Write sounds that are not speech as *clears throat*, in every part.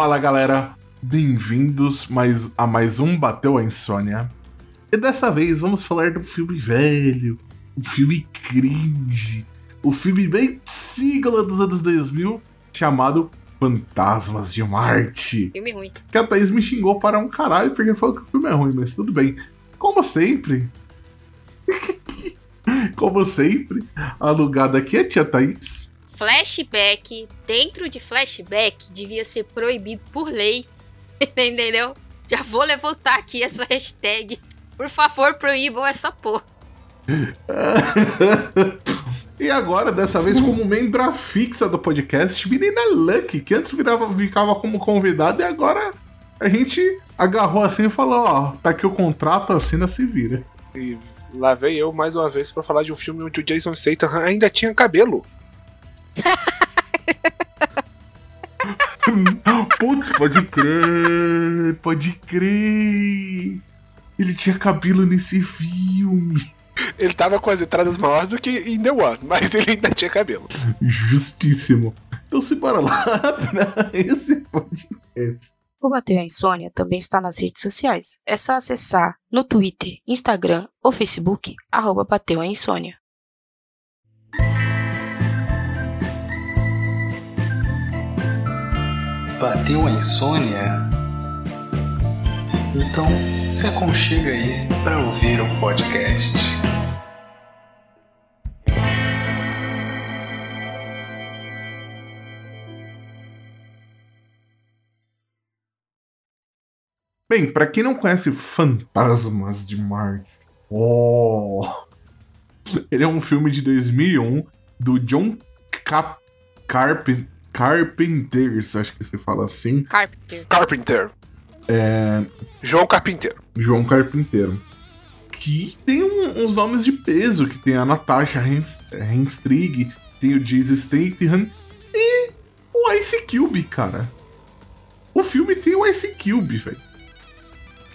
Fala galera, bem-vindos mais, a mais um Bateu a Insônia. E dessa vez vamos falar do filme velho, o filme cringe, o filme bem sigla dos anos 2000, chamado Fantasmas de Marte. Filme ruim. Que a Thaís me xingou para um caralho porque falou que o filme é ruim, mas tudo bem. Como sempre. *laughs* Como sempre, alugada aqui é a tia Thaís. Flashback, dentro de flashback, devia ser proibido por lei. *laughs* Entendeu? Já vou levantar aqui essa hashtag. Por favor, proíbam essa porra. *laughs* e agora, dessa vez, como membra fixa do podcast, menina Lucky, que antes virava, ficava como convidada e agora a gente agarrou assim e falou: Ó, tá aqui o contrato, assina, se vira. E lá vem eu mais uma vez para falar de um filme onde o Jason Statham ainda tinha cabelo. *laughs* Putz, pode crer, pode crer. Ele tinha cabelo nesse filme. Ele tava com as entradas maiores do que em The One, mas ele ainda tinha cabelo. Justíssimo. Então se bora lá *laughs* pra esse podcast. O Bateu a Insônia também está nas redes sociais. É só acessar no Twitter, Instagram ou Facebook, arroba Bateu a Insônia. Bateu a insônia? Então se aconchega aí para ouvir o podcast. Bem, para quem não conhece Fantasmas de Marte, oh, ele é um filme de 2001 do John Cap Carpenter. Carpenters, acho que se fala assim. Carpenter. Carpenter. É, João Carpinteiro. João Carpinteiro. Que tem um- uns nomes de peso, que tem a Natasha Hens- Henstrig, tem o Jason Statham e o Ice Cube, cara. O filme tem o Ice Cube, velho.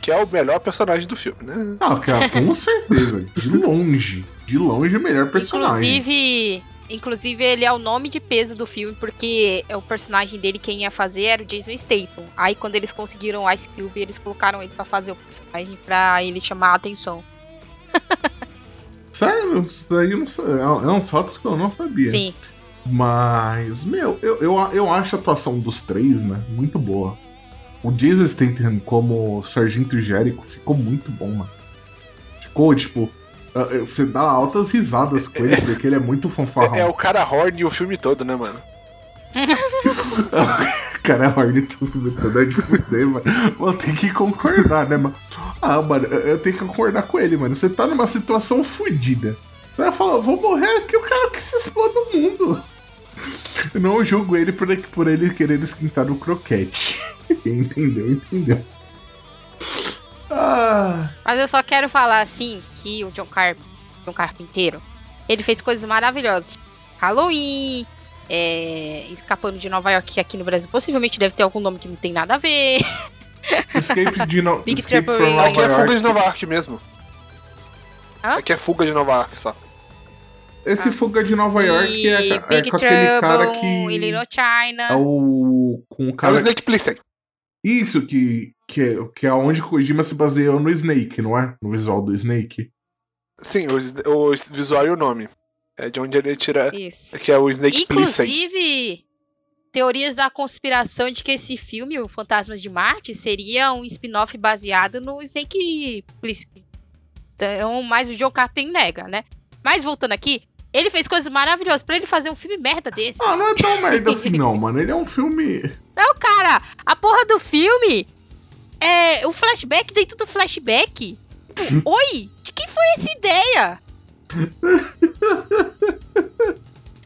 Que é o melhor personagem do filme, né? Ah, cara, com certeza. De longe. De longe, o melhor personagem. Inclusive, inclusive, ele é o nome de peso do filme, porque o personagem dele, quem ia fazer, era o Jason Statham. Aí, quando eles conseguiram o Ice Cube, eles colocaram ele pra fazer o personagem pra ele chamar a atenção. *laughs* Sério, isso daí eu não sei. É, é uns fatos que eu não sabia. Sim. Mas, meu, eu, eu, eu acho a atuação dos três, né, muito boa. O Jason Statham como Sargento Jérico ficou muito bom, mano. Ficou, tipo, você dá altas risadas com ele, porque ele é muito fanfarrão. É, é o cara horny o filme todo, né, mano? *laughs* Cara, a Horny do filme todo é de fuder, mano. Vou ter que concordar, né, mano? Ah, mano, eu tenho que concordar com ele, mano. Você tá numa situação fodida. Você vai falar, vou morrer aqui, eu quero que se exploda o mundo. Eu não julgo ele por, por ele querer esquentar o croquete. *laughs* entendeu? Entendeu? Ah, Mas eu só quero falar assim que o John, Carp John Carpinteiro, ele fez coisas maravilhosas. Halloween, é, Escapando de Nova York, que aqui no Brasil possivelmente deve ter algum nome que não tem nada a ver. *laughs* Escape de no... Big Escape Trouble from in Nova Aqui é York. fuga de Nova York mesmo. Hã? Aqui é fuga de Nova York só. Esse Fuga de Nova York e é, é Big com aquele cara Trouble que. Little China. É o. Com o É o cara Snake Plissken. Isso, que, que, é, que é onde Kojima se baseou no Snake, não é? No visual do Snake. Sim, o, o visual e o nome. É de onde ele tira. Isso. Que é o Snake Plissken. Inclusive, teorias da conspiração de que esse filme, o Fantasmas de Marte, seria um spin-off baseado no Snake Plissken. Então, mas o Joe Carpenter nega, né? Mas voltando aqui, ele fez coisas maravilhosas pra ele fazer um filme merda desse. Ah, não é tão merda assim, *laughs* não, mano. Ele é um filme. Não, cara, a porra do filme é o flashback dentro do flashback. Tipo, Oi, de quem foi essa ideia?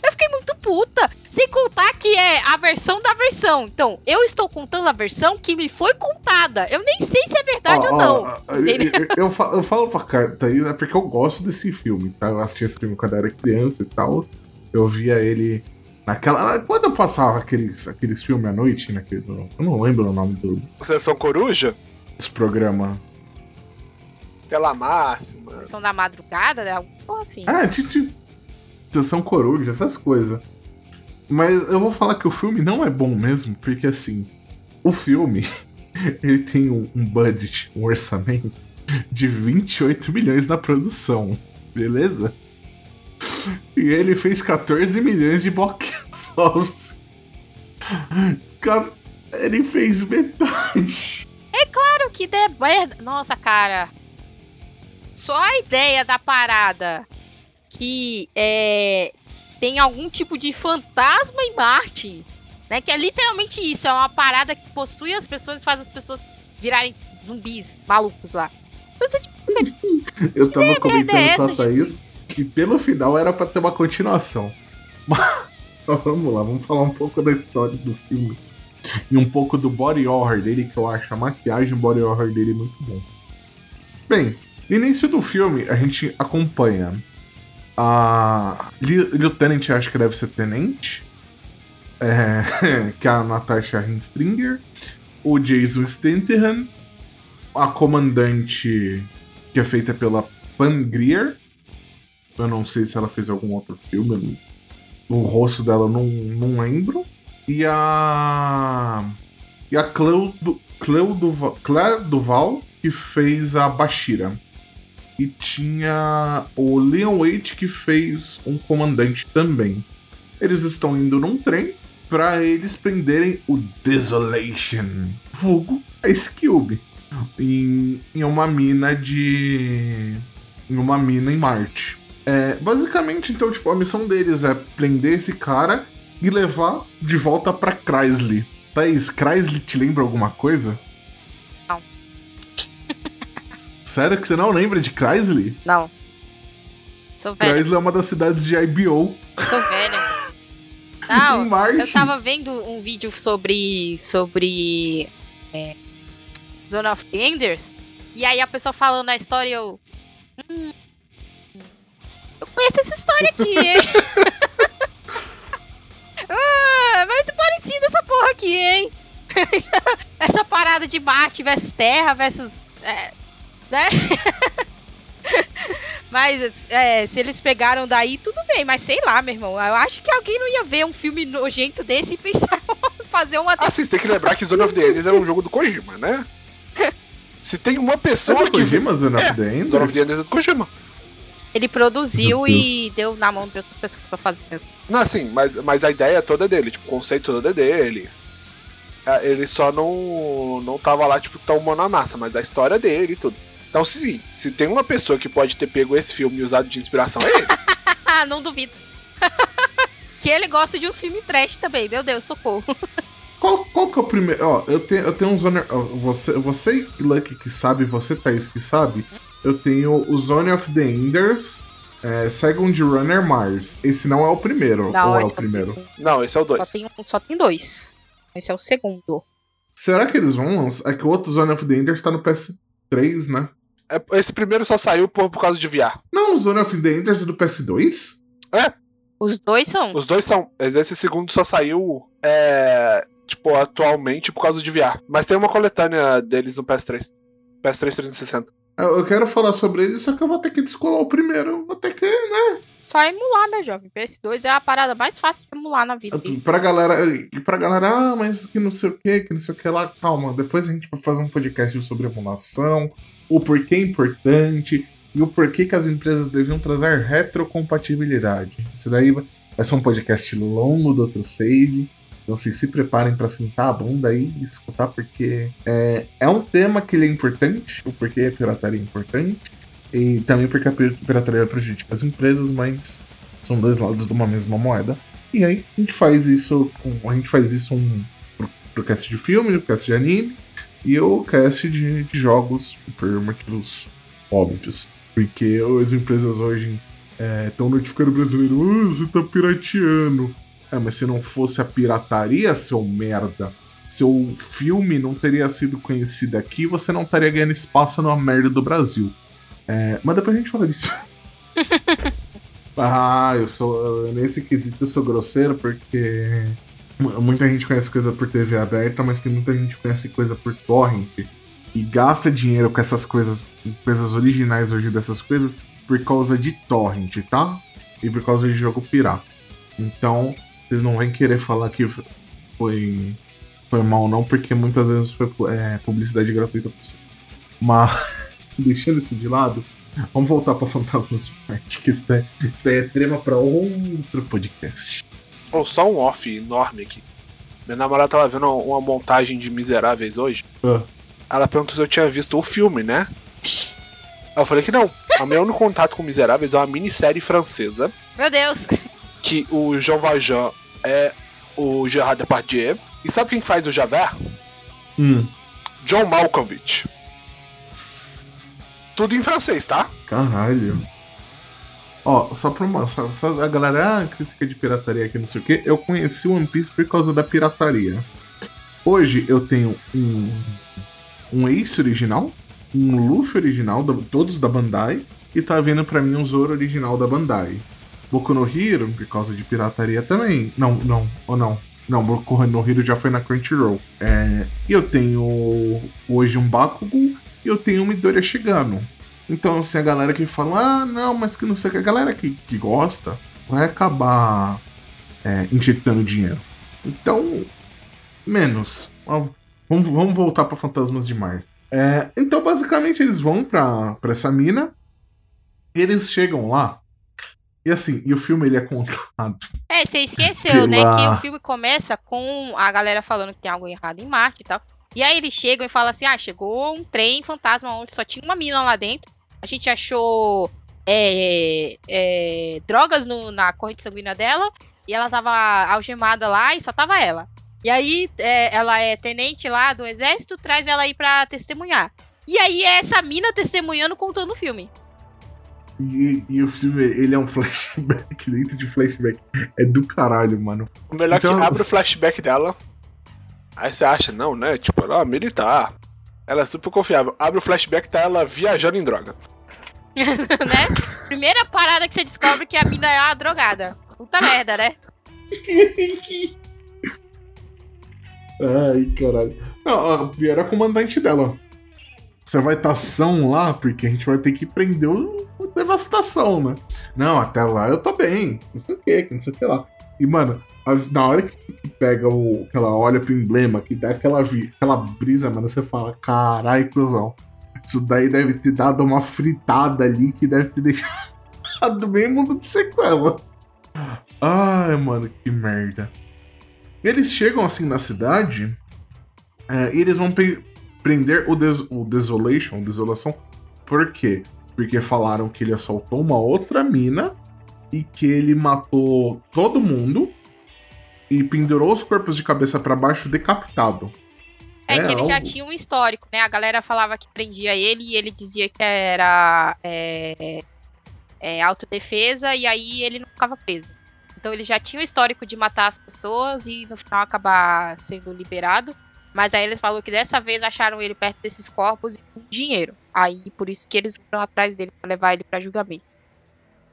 Eu fiquei muito puta. Sem contar que é a versão da versão. Então, eu estou contando a versão que me foi contada. Eu nem sei se é verdade Ó, ou não. ó, entendeu? eu, eu, fa- eu falo pra carta aí, é porque eu gosto desse filme, tá? Eu assisti esse filme quando eu era criança e tal. Eu via ele naquela. Quando eu passava aqueles, aqueles filmes à noite, naquele. Eu não lembro o nome do, Sessão Coruja? desse programa. Tela máxima. Sessão da madrugada, né? Alguma porra assim. Ah, tipo. Sessão coruja, essas coisas. Mas eu vou falar que o filme não é bom mesmo, porque assim. O filme, *laughs* ele tem um, um budget, um orçamento de 28 milhões na produção, beleza? E ele fez 14 milhões de box *laughs* office. Ele fez metade. Claro que der merda. Nossa, cara. Só a ideia da parada que é, tem algum tipo de fantasma em Marte, né? Que é literalmente isso, é uma parada que possui as pessoas e faz as pessoas virarem zumbis malucos lá. Você, tipo, *laughs* Eu tava é comentando com essa, a Thaís que pelo final era pra ter uma continuação. *laughs* Mas mas vamos lá, vamos falar um pouco da história do filme. E um pouco do body horror dele, que eu acho a maquiagem body horror dele muito bom. Bem, no início do filme, a gente acompanha a Li- Lieutenant, acho que deve ser Tenente, é, que é a Natasha Henstringer, o Jason Statham, a comandante que é feita pela Grier. Eu não sei se ela fez algum outro filme. O rosto dela eu não, não lembro. E a. E a Cleo, Cleo Duval, Claire Duval, que fez a Bashira. E tinha o Leon Waite, que fez um comandante também. Eles estão indo num trem para eles prenderem o Desolation, vulgo a Cube, em, em uma mina de. em uma mina em Marte. É, basicamente, então, tipo, a missão deles é prender esse cara e levar de volta pra Chrysler. Thaís, Chrysler te lembra alguma coisa? Sério que você não lembra de Chrysler? Não. Sou velha. Chrysler é uma das cidades de IBO Sou velha. *laughs* Não, eu tava vendo um vídeo sobre. sobre. É, Zone of the Enders. E aí a pessoa falando a história e eu. Hum, eu conheço essa história aqui, hein? *laughs* ah, muito parecida essa porra aqui, hein? *laughs* essa parada de Marte versus Terra versus. é, né? *laughs* Mas é, se eles pegaram daí, tudo bem, mas sei lá, meu irmão. Eu acho que alguém não ia ver um filme nojento desse e pensar em *laughs* fazer uma. Ah, sim, você tem que lembrar que Zone of the Enders é um jogo do Kojima, né? Se tem uma pessoa do que. Kojima, Zone of the Zone of Enders? the Enders é do Kojima. Ele produziu e deu na mão de outras pessoas pra fazer mesmo. Não, assim, mas, mas a ideia toda é dele, tipo, o conceito todo é dele. É, Ele só não, não tava lá, tipo, tão mão na massa, mas a história é dele e tudo. Então, se, se tem uma pessoa que pode ter pego esse filme e usado de inspiração, é ele. *laughs* Não duvido. *laughs* que ele gosta de uns filmes trash também, meu Deus, socorro. *laughs* Qual, qual que é o primeiro? Ó, eu tenho, eu tenho um Zone. Você, você, Lucky, que sabe, você, Thaís, que sabe. Eu tenho o Zone of the Enders, é, Second Runner Mars. Esse não é o primeiro. Não, ou é esse o primeiro? Não, esse é o Só 2. tem, um- só tem dois. Esse é o segundo. Será que eles vão lançar? É que o outro Zone of the Enders tá no PS3, né? É, esse primeiro só saiu por, por causa de VR. Não, o Zone of the Enders é do PS2? Os dois são. Os dois são. Esse segundo só saiu, é, tipo, atualmente por causa de VR. Mas tem uma coletânea deles no PS3. PS3 360. Eu eu quero falar sobre ele, só que eu vou ter que descolar o primeiro. Vou ter que, né? Só emular, meu jovem. PS2 é a parada mais fácil de emular na vida. Pra galera. E pra galera, ah, mas que não sei o que, que não sei o que lá. Calma, depois a gente vai fazer um podcast sobre emulação, o porquê é importante e o porquê que as empresas deviam trazer retrocompatibilidade. Isso daí vai ser um podcast longo do outro save. Então assim, se preparem pra sentar a bunda aí e escutar, porque é, é um tema que ele é importante, o porquê a pirataria é importante, e também porque a pir- pirataria prejudica as empresas, mas são dois lados de uma mesma moeda. E aí a gente faz isso. A gente faz isso um, pro, cast de filme, pro cast de anime e o cast de, de jogos por motivos óbvios. Porque as empresas hoje estão notificando o brasileiro, ah, você tá pirateando. É, mas se não fosse a pirataria, seu merda, seu filme não teria sido conhecido aqui, você não estaria ganhando espaço numa merda do Brasil. É, mas depois a gente fala disso. *laughs* ah, eu sou. Nesse quesito eu sou grosseiro porque mu- muita gente conhece coisa por TV aberta, mas tem muita gente que conhece coisa por torrent. E gasta dinheiro com essas coisas, coisas originais hoje dessas coisas, por causa de torrent, tá? E por causa de jogo pirata. Então, vocês não vêm querer falar que foi foi mal, não, porque muitas vezes foi é, publicidade gratuita pra você. Mas, *laughs* deixando isso de lado, vamos voltar pra Fantasmas de Marte, que isso daí, isso daí é trema pra outro podcast. Ou só um off enorme aqui. Minha namorada tava vendo uma montagem de Miseráveis hoje. Ah. Ela perguntou se eu tinha visto o filme, né? Eu falei que não. O meu único contato com Miseráveis é uma minissérie francesa Meu Deus. que o Jean Valjean é o Gerard Depardieu. E sabe quem faz o Javert? Hum. John Malkovich. Tudo em francês, tá? Caralho. Ó, só pra uma. Só, a galera, ah, crítica de pirataria aqui, não sei o que. Eu conheci One Piece por causa da pirataria. Hoje eu tenho um. Um Ace original, um Luffy original, todos da Bandai, e tá vindo pra mim um Zoro original da Bandai. Boku no Hero, por causa de pirataria também. Não, não, ou não. Não, Boku no Hero já foi na Crunchyroll. É, eu tenho hoje um Bakugo e eu tenho um Midoriya Shigano. Então, assim, a galera que fala, ah, não, mas que não sei o que, a galera que, que gosta vai acabar é, injetando dinheiro. Então, menos. Vamos, vamos voltar para Fantasmas de Marte. É, então, basicamente, eles vão pra, pra essa mina, eles chegam lá, e assim, e o filme ele é contado. É, você esqueceu, *laughs* né? Pela- Que o filme começa com a galera falando que tem algo errado em Marte e tal. E aí eles chegam e falam assim: ah, chegou um trem fantasma onde só tinha uma mina lá dentro. A gente achou é, é, drogas no- na corrente sanguínea dela. E ela tava algemada lá e só tava ela. E aí é, ela é tenente lá do exército, traz ela aí pra testemunhar. E aí é essa mina testemunhando contando o filme. E, e o filme, ele é um *laughs* flashback dentro de flashback. É do caralho, mano. O melhor é Então- que abre o flashback dela. Aí você acha, não, né? Tipo, ela é militar. Ela é super confiável. Abre o flashback, tá ela viajando em droga. *laughs* né? Primeira parada que você descobre que a mina é uma drogada. Puta merda, né? *laughs* Ai, caralho. Não, a pior é a comandante dela. Você vai estar ação lá, porque a gente vai ter que prender o, o devastação, né? Não, até lá eu tô bem. Não sei o que, não sei o que lá. E, mano, na hora que pega o. que ela olha pro emblema, que dá aquela, aquela brisa, mano, você fala, carai, cuzão. Isso daí deve ter dado uma fritada ali que deve ter *laughs* deixado bem mundo de sequela. Ai, mano, que merda. Eles chegam assim na cidade é, e eles vão prender o, des o Desolation, Desolação. Por quê? Porque falaram que ele assaltou uma outra mina e que ele matou todo mundo e pendurou os corpos de cabeça pra baixo decapitado. É, É, que ele já algo- tinha um histórico, né? A galera falava que prendia ele e ele dizia que era é, é, autodefesa e aí ele não ficava preso. Então ele já tinha o histórico de matar as pessoas e no final acabar sendo liberado. Mas aí eles falaram que dessa vez acharam ele perto desses corpos e com dinheiro. Aí por isso que eles foram atrás dele pra levar ele pra julgamento.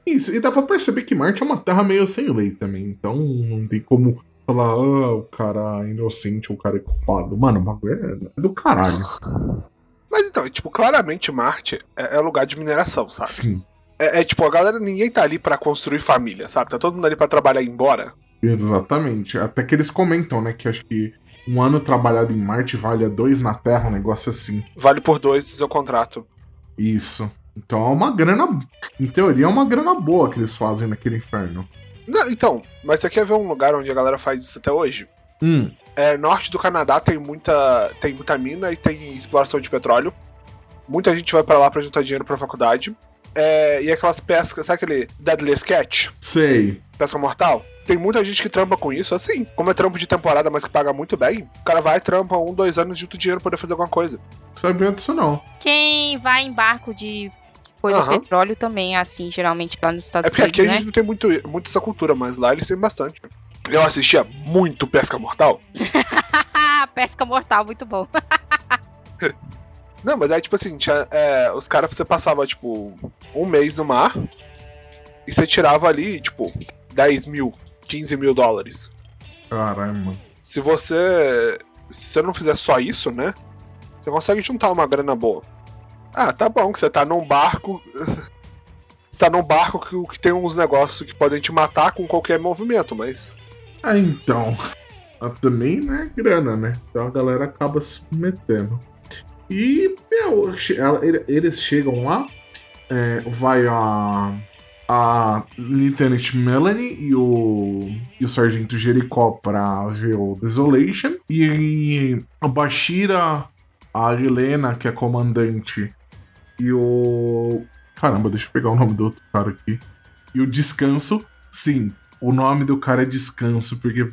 Isso, e dá pra perceber que Marte é uma terra meio sem lei também. Então não tem como falar, ah, o cara é inocente, o cara é culpado. Mano, o bagulho é do caralho. Mas então, tipo, claramente Marte é, é lugar de mineração, sabe? Sim. É, é, tipo, a galera, ninguém tá ali pra construir família, sabe? Tá todo mundo ali pra trabalhar e ir embora. Exatamente. Até que eles comentam, né? Que acho que um ano trabalhado em Marte vale a dois na Terra, um negócio assim. Vale por dois seu contrato. Isso. Então é uma grana. Em teoria, é uma grana boa que eles fazem naquele inferno. Não, então, mas você quer ver um lugar onde a galera faz isso até hoje? Hum. É, norte do Canadá tem muita, tem muita mina e tem exploração de petróleo. Muita gente vai pra lá pra juntar dinheiro pra faculdade. É, e aquelas pescas, sabe aquele Deadliest Catch? Sei. Pesca mortal? Tem muita gente que trampa com isso, assim. Como é trampo de temporada, mas que paga muito bem, o cara vai, trampa um, dois anos, junta dinheiro pra poder fazer alguma coisa. Sabia disso não. Quem vai em barco de coisa Aham. petróleo também é assim, geralmente lá nos Estados É porque aqui Unidos, a né? gente não tem muito, muito essa cultura, mas lá eles têm bastante. Eu assistia muito Pesca Mortal. *laughs* Pesca mortal, muito bom. Não, mas aí, tipo assim, tinha, é, os caras você passava, tipo, um mês no mar e você tirava ali, tipo, 10 mil, 15 mil dólares. Caralho, mano. Se você. Se você não fizer só isso, né? Você consegue juntar uma grana boa. Ah, tá bom, que você tá num barco. *laughs* Você tá num barco que, que tem uns negócios que podem te matar com qualquer movimento, mas. Ah, então. ah, também, né, grana, né? Então a galera acaba se metendo. E, meu, eles chegam lá, é, vai a, a Lieutenant Melanie e o, e o Sargento Jericó pra ver o Desolation. E a Bashira, a Helena, que é comandante, e o. Caramba, deixa eu pegar o nome do outro cara aqui. E o Descanso, sim, o nome do cara é Descanso, porque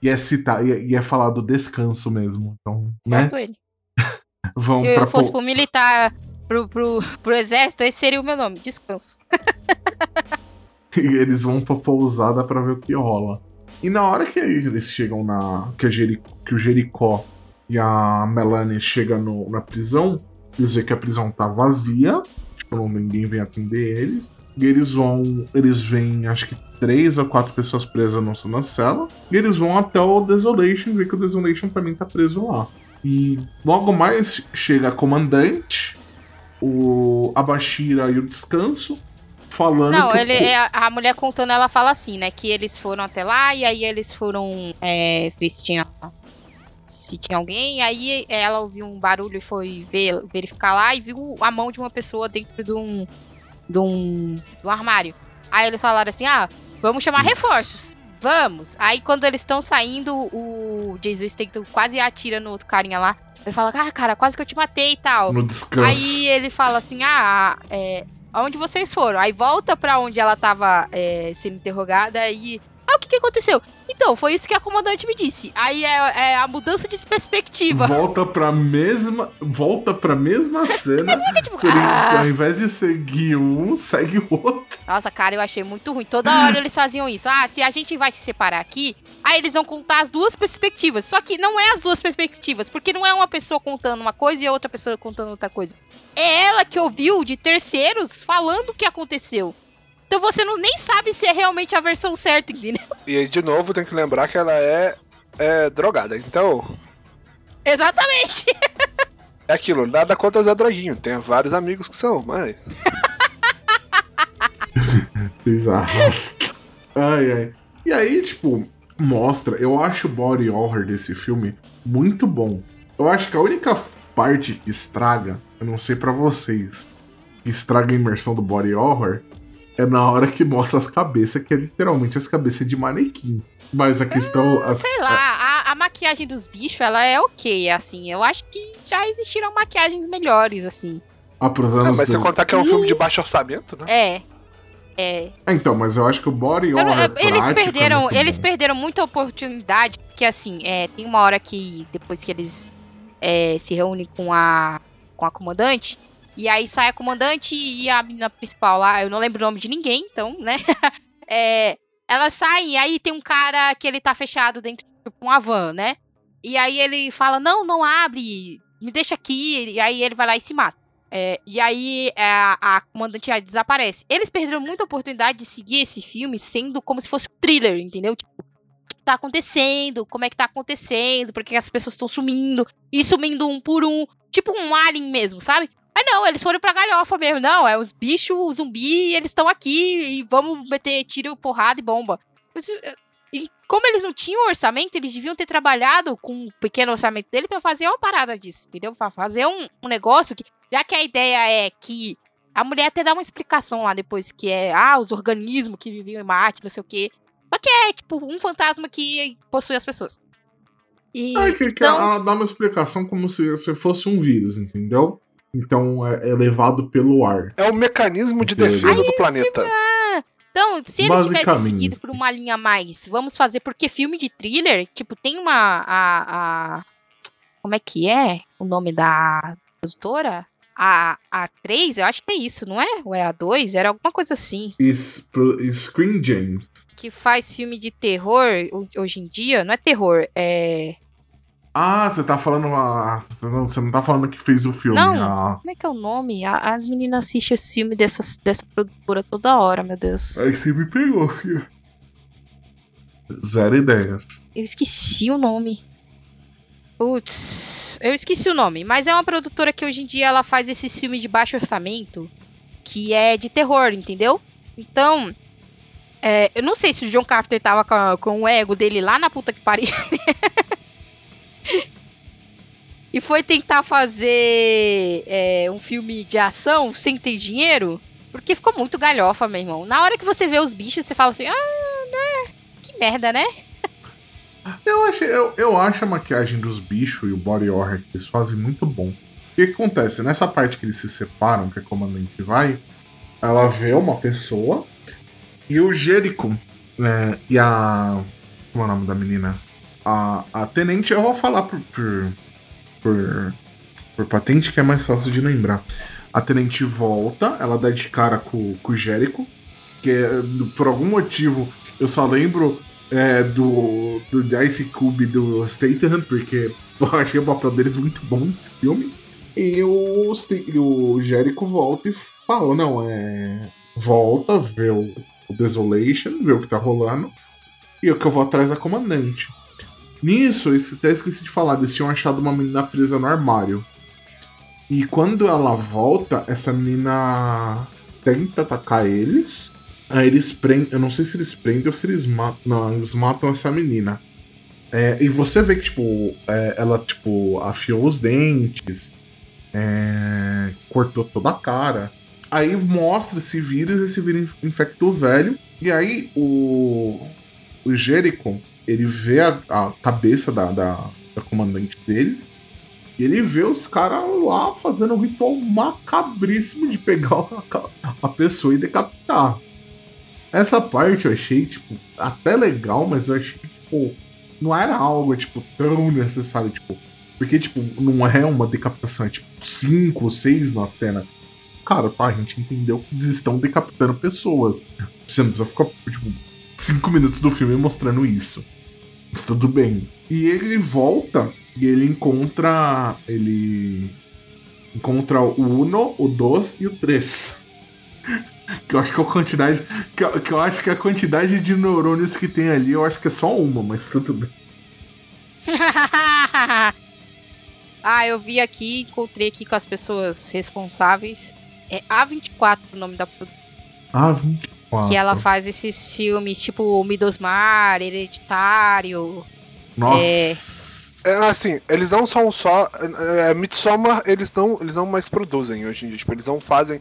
e é citar, e é, falar do descanso mesmo. Então, certo né? ele. *laughs* Vão Se eu fosse pro militar, pro, pro, pro exército, esse seria o meu nome, descanso. *laughs* e eles vão pra pousada pra ver o que rola. E na hora que eles chegam na. que, Jerico, que o Jericó e a Melanie chegam no, na prisão, eles veem que a prisão tá vazia. Tipo, ninguém vem atender eles. E eles vão. Eles veem, acho que três ou quatro pessoas presas na, na cela. E eles vão até o Desolation, ver que o Desolation também tá preso lá. E logo mais chega a comandante, o Abashira e o Descanso, falando. Não, ele, o... É, a mulher contando, ela fala assim, né? Que eles foram até lá e aí eles foram é, se tinha, alguém. Aí ela ouviu um barulho e foi ver, verificar lá e viu a mão de uma pessoa dentro de um, de um, de um armário. Aí eles falaram assim: ah, Vamos chamar Isso. reforços. Vamos. Aí quando eles estão saindo, o Jesus Statham quase atira no outro carinha lá. Ele fala, ah, cara, quase que eu te matei e tal. No descanso. Aí ele fala assim, ah, é, onde vocês foram? Aí volta pra onde ela tava é, sendo interrogada e ah, o que, que aconteceu? Então, foi isso que a comandante me disse. Aí é, é a mudança de perspectiva. Volta pra mesma. Volta pra mesma cena. tipo, ah. Ao invés de seguir um, segue o outro. Nossa, cara, eu achei muito ruim. Toda hora *clears throat* eles faziam isso. Ah, se a gente vai se separar aqui, aí eles vão contar as duas perspectivas. Só que não é as duas perspectivas, porque não é uma pessoa contando uma coisa e a outra pessoa contando outra coisa. É ela que ouviu de terceiros falando o que aconteceu. Então você não, nem sabe se é realmente a versão certa, entendeu? E aí, de novo, tem que lembrar que ela é, é drogada, então. Exatamente! é aquilo, nada contra Zé Droguinho. Tem vários amigos que são, mas. *laughs* Vocês arrastam. Ai, ai. E aí, tipo, mostra. Eu acho o body horror desse filme muito bom. Eu acho que a única parte que estraga, eu não sei para vocês, que estraga a imersão do body horror é na hora que mostra as cabeças, que é literalmente as cabeças de manequim. Mas a questão. Hum, as, sei lá, a, a, maquiagem dos bichos, ela é ok, assim. Eu acho que já existiram maquiagens melhores, assim. Ah, pros anos. Ah, mas você contar que é um filme de baixo orçamento, né? É. É. é então, mas eu acho que o body horror eu, eles perderam, é eles bom. perderam muita oportunidade, porque assim, é, tem uma hora que depois que eles é, se reúnem com a com a comandante, e aí sai a comandante e a menina principal lá, eu não lembro o nome de ninguém, então, né? *laughs* é, elas saem, e aí tem um cara que ele tá fechado dentro de tipo, uma van, né? E aí ele fala: Não, não abre, me deixa aqui. E aí ele vai lá e se mata. É, e aí é, a, a comandante desaparece. Eles perderam muita oportunidade de seguir esse filme sendo como se fosse um thriller, entendeu? Tipo, o que tá acontecendo? Como é que tá acontecendo? Por que as pessoas estão sumindo? E sumindo um por um. Tipo um alien mesmo, sabe? Mas não, eles foram pra galhofa mesmo. Não, é os bichos, o zumbi, eles estão aqui e vamos meter tiro, porrada e bomba. E como eles não tinham orçamento, eles deviam ter trabalhado com um pequeno orçamento dele para fazer uma parada disso, entendeu? Pra fazer um, um negócio que, já que a ideia é que a mulher até dá uma explicação lá depois, que é, ah, os organismos que viviam em Marte, não sei o quê. Só que é, tipo, um fantasma que possui as pessoas. E, é, que, então... que ela dá uma explicação como se, se fosse um vírus, entendeu? Então é, é levado pelo ar. É o mecanismo de defesa do planeta. Então, se eles tivessem seguido por uma linha mais, vamos fazer, porque filme de thriller, tipo, tem uma. A, a como é que é o nome da produtora? A, a 3, eu acho que é isso, não é? Ou é a 2? Era alguma coisa assim. Is, Screen James. Que faz filme de terror hoje em dia. Não é terror, é. Ah, você tá falando. Ah, você não tá falando que fez o filme. Não, ah. como é que é o nome? As meninas assistem esse filme dessa, dessa produtora toda hora, meu Deus. Aí você me pegou, filho. Zero ideias. Eu esqueci o nome. Putz, eu esqueci o nome. Mas é uma produtora que hoje em dia ela faz esses filmes de baixo orçamento. Que é de terror, entendeu? Então, É, eu não sei se o John Carpenter tava com, com o ego dele lá na puta que pariu. *laughs* *laughs* e foi tentar fazer é, um filme de ação sem ter dinheiro. Porque ficou muito galhofa, meu irmão. Na hora que você vê os bichos, você fala assim, ah, né? Que merda, né? *laughs* Eu, achei, eu, eu acho a maquiagem dos bichos e o body horror que eles fazem muito bom. O que acontece? Nessa parte que eles se separam, que a comandante vai, ela vê uma pessoa e o Jericho né, e a. Como é o nome da menina? A, a tenente, eu vou falar por, por, por, por patente que é mais fácil de lembrar. A tenente volta, ela dá de cara com, com o Jericho, que por algum motivo eu só lembro é, do, do Ice Cube do Statham, porque *laughs* eu achei o papel deles muito bom nesse filme. E o, o Jericho volta e fala: não, é. Volta, vê o, o Desolation, vê o que tá rolando. E eu que eu vou atrás da comandante. Nisso, eu até esqueci de falar, eles tinham achado uma menina presa no armário. E quando ela volta, essa menina tenta atacar eles. Aí eles prendem. Eu não sei se eles prendem ou se eles matam. Não, eles matam essa menina. É, e você vê que, tipo, é, ela, tipo, afiou os dentes, é, cortou toda a cara. Aí mostra esse vírus, esse vírus infecta o velho. E aí o, o Jericho, ele vê a, a cabeça da, da, da comandante deles. E ele vê os caras lá fazendo um ritual macabríssimo de pegar *laughs* a, a pessoa e decapitar. Essa parte eu achei, tipo, até legal, mas eu achei que, tipo, não era algo, tipo, tão necessário, tipo. Porque, tipo, não é uma decapitação, é tipo cinco ou seis na cena. Cara, tá, a gente entendeu que eles estão decapitando pessoas. Você não precisa ficar, tipo, cinco minutos do filme mostrando isso. Mas tudo bem. E ele volta e ele encontra. Ele. Encontra o Uno, o dois e o Três. *laughs* que eu acho que é a quantidade. Que eu, que eu acho que é a quantidade de neurônios que tem ali, eu acho que é só uma, mas tudo bem. *laughs* ah, eu vi aqui, encontrei aqui com as pessoas responsáveis. É A24 o nome da. A24. Quatro. Que ela faz esses filmes tipo Midosmar, Hereditário. Nossa. É... é... assim, eles não são só. É, é, Midsommar, eles não, eles não mais produzem hoje em dia. Tipo, eles não fazem.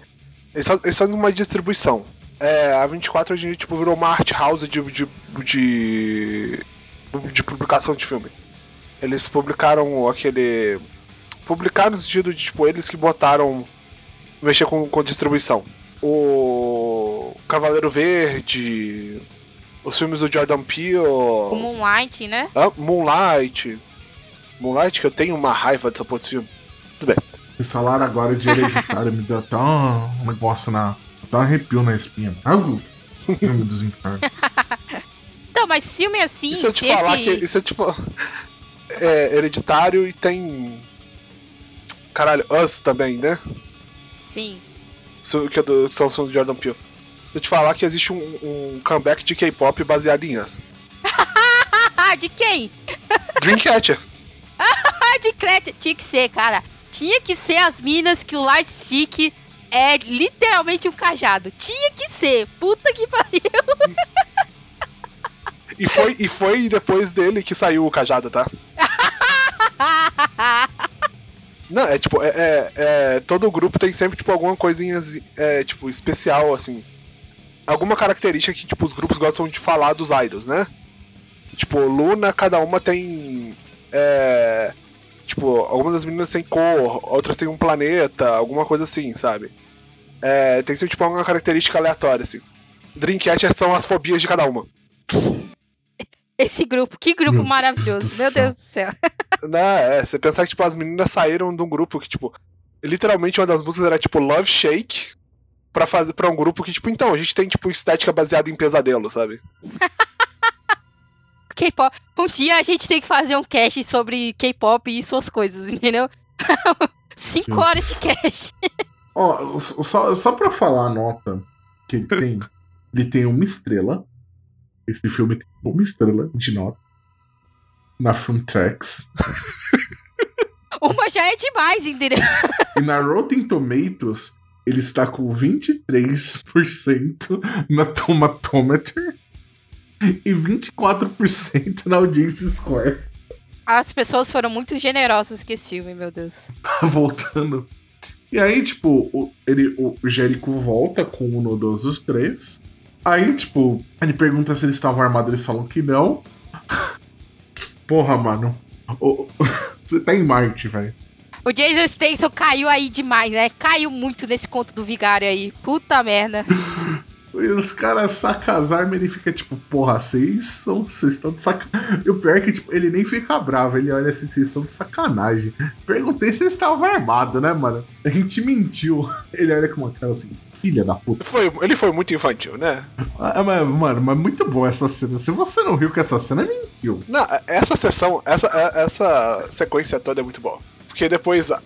Eles, eles fazem uma distribuição. É, a 24 hoje em dia tipo, virou uma art house de, de, de, de publicação de filme. Eles publicaram aquele. Publicaram no sentido de, tipo, eles que botaram. mexer com, com distribuição. O Cavaleiro Verde. Os filmes do Jordan Peele. O Moonlight, né? Ah, Moonlight. Moonlight, que eu tenho uma raiva dessa porra desse filme. Tudo bem. Esse salário agora de hereditário me deu até um negócio na. Até um arrepio na espinha. Ah, o filme dos infernos. *laughs* Então, mas filme assim. E se eu te falar que. E se eu te falar. É hereditário e tem. Caralho, Us também, né? Sim. Que, é do, que são os filmes do Jordan Peele. Se eu te falar que existe um, um comeback de K-pop baseado em *laughs* de quem? *laughs* Dreamcatcher. *laughs* de Crete. Tinha que ser, cara. Tinha que ser as minas que o Light Stick é literalmente um cajado. Tinha que ser. Puta que pariu. E foi, e foi depois dele que saiu o cajado, tá? Não, é tipo, é, é, é, todo grupo tem sempre, tipo, alguma coisinha, é, tipo, especial, assim. Alguma característica que, tipo, os grupos gostam de falar dos idols, né? Tipo, Luna, cada uma tem. É, tipo, algumas das meninas têm cor, outras têm um planeta, alguma coisa assim, sabe? É, tem sempre, tipo, alguma característica aleatória, assim. Dreamcatcher são as fobias de cada uma. Esse grupo, que grupo Meu maravilhoso. Deus Meu. Deus do céu. *laughs* Né, é, você pensar que, tipo, as meninas saíram de um grupo que, tipo, literalmente uma das músicas era, tipo, Love Shake pra fazer para um grupo que, tipo, então, a gente tem, tipo, estética baseada em pesadelo, sabe? *laughs* K-pop. Um dia a gente tem que fazer um cast sobre K-pop e suas coisas, entendeu? *laughs* Cinco horas de cast. Ó, só, só pra falar a nota que ele tem. *laughs* ele tem uma estrela. Esse filme tem uma estrela de nota. Na Film Tracks. Uma já é demais, entendeu? E na Rotten Tomatoes ele está com 23% na Tomatometer e 24% na Audience Score. As pessoas foram muito generosas com esse filme, meu Deus. *laughs* Voltando. E aí, tipo, o, ele, o Jericho volta com o No dos os três. Aí, tipo, ele pergunta se eles estavam armados, eles falam que não. *laughs* Porra, mano. *laughs* Você tá em Marte, velho. O Jason Statham caiu aí demais, né? Caiu muito nesse conto do vigário aí. Puta merda. *laughs* E os caras sacam as armas ele fica tipo, porra, vocês são. Vocês estão de sacanagem. E o pior é que, tipo, ele nem fica bravo, ele olha assim, vocês estão de sacanagem. Perguntei se eles estavam armados, né, mano? A gente mentiu. *laughs* Ele olha com uma cara assim, filha da puta. Foi, ele foi muito infantil, né? Ah, mas, mano, mas muito boa essa cena. Se você não riu com essa cena, mentiu. Não, essa sessão, essa, essa sequência toda é muito boa. Porque depois. é-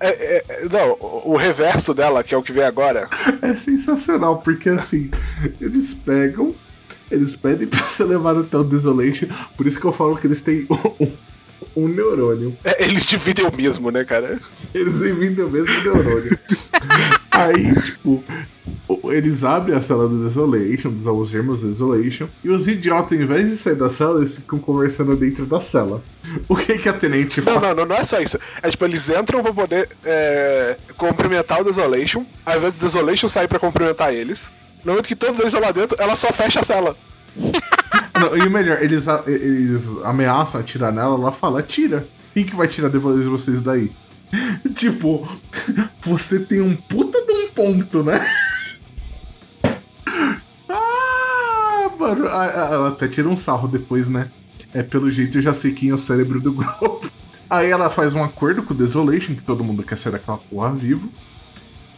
é- é- não, o reverso dela, que é o que vem agora. É sensacional, porque assim, eles pegam, eles pedem *laughs* pra ser levado até o Desolation, por isso que eu falo que eles têm um, um neurônio. é, Eles dividem o mesmo, né, cara? Eles dividem o mesmo neurônio. *laughs* Aí, tipo, eles abrem a sala do Desolation, dos algemas do Desolation, e os idiotas, em vez de sair da sala, eles ficam conversando dentro da cela. O que que a Tenente Não, fala? não, não, não é só isso. É tipo, eles entram pra poder é, cumprimentar o Desolation. Ao invés do Desolation sair pra cumprimentar eles. No momento que todos eles estão lá dentro, ela só fecha a cela. *laughs* Não, e o melhor, eles, a- eles ameaçam atirar nela, ela fala, tira. Quem que vai tirar de vocês daí? *laughs* Tipo, *laughs* você tem um puta ponto, né? Ah, mano, ela até tira um sarro depois, né? É, pelo jeito eu já sei quem é o cérebro do *laughs* grupo. Aí ela faz um acordo com o Desolation, que todo mundo quer ser daquela porra vivo.